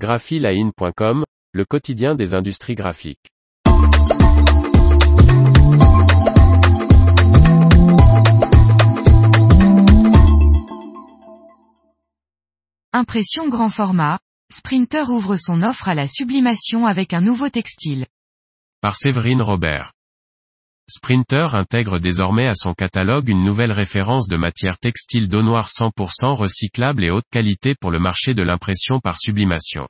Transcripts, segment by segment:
graphiline.com, le quotidien des industries graphiques. Impression grand format, Sprinter ouvre son offre à la sublimation avec un nouveau textile. Par Séverine Robert. Sprinter intègre désormais à son catalogue une nouvelle référence de matière textile d'eau noire 100% recyclable et haute qualité pour le marché de l'impression par sublimation.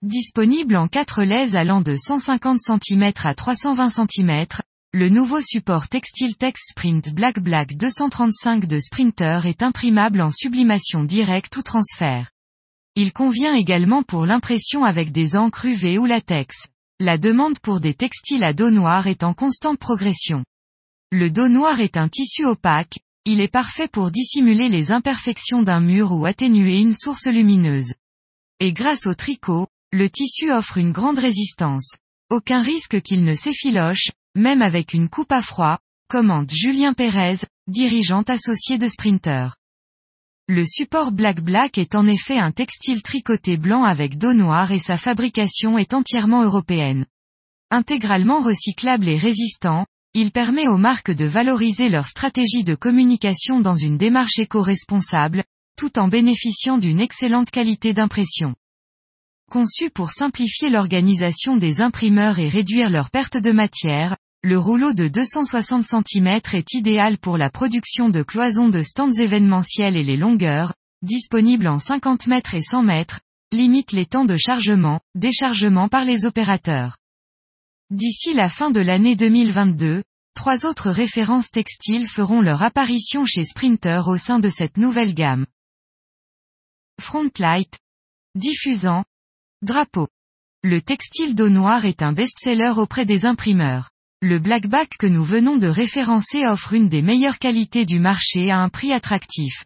Disponible en 4 laises allant de 150 cm à 320 cm, le nouveau support textile Tex Sprint Black Black 235 de Sprinter est imprimable en sublimation directe ou transfert. Il convient également pour l'impression avec des encres UV ou latex. La demande pour des textiles à dos noir est en constante progression. Le dos noir est un tissu opaque, il est parfait pour dissimuler les imperfections d'un mur ou atténuer une source lumineuse. Et grâce au tricot, le tissu offre une grande résistance. Aucun risque qu'il ne s'effiloche, même avec une coupe à froid, commente Julien Pérez, dirigeante associée de Sprinter. Le support Black Black est en effet un textile tricoté blanc avec dos noir et sa fabrication est entièrement européenne. Intégralement recyclable et résistant, il permet aux marques de valoriser leur stratégie de communication dans une démarche éco-responsable, tout en bénéficiant d'une excellente qualité d'impression. Conçu pour simplifier l'organisation des imprimeurs et réduire leur perte de matière, le rouleau de 260 cm est idéal pour la production de cloisons de stands événementiels et les longueurs, disponibles en 50 m et 100 m, limite les temps de chargement, déchargement par les opérateurs. D'ici la fin de l'année 2022, trois autres références textiles feront leur apparition chez Sprinter au sein de cette nouvelle gamme. Frontlight. Diffusant. Drapeau. Le textile d'eau noire est un best-seller auprès des imprimeurs. Le blackback que nous venons de référencer offre une des meilleures qualités du marché à un prix attractif.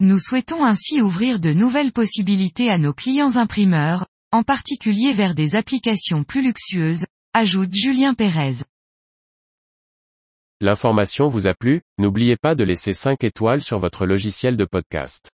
Nous souhaitons ainsi ouvrir de nouvelles possibilités à nos clients imprimeurs, en particulier vers des applications plus luxueuses, ajoute Julien Pérez. L'information vous a plu, n'oubliez pas de laisser 5 étoiles sur votre logiciel de podcast.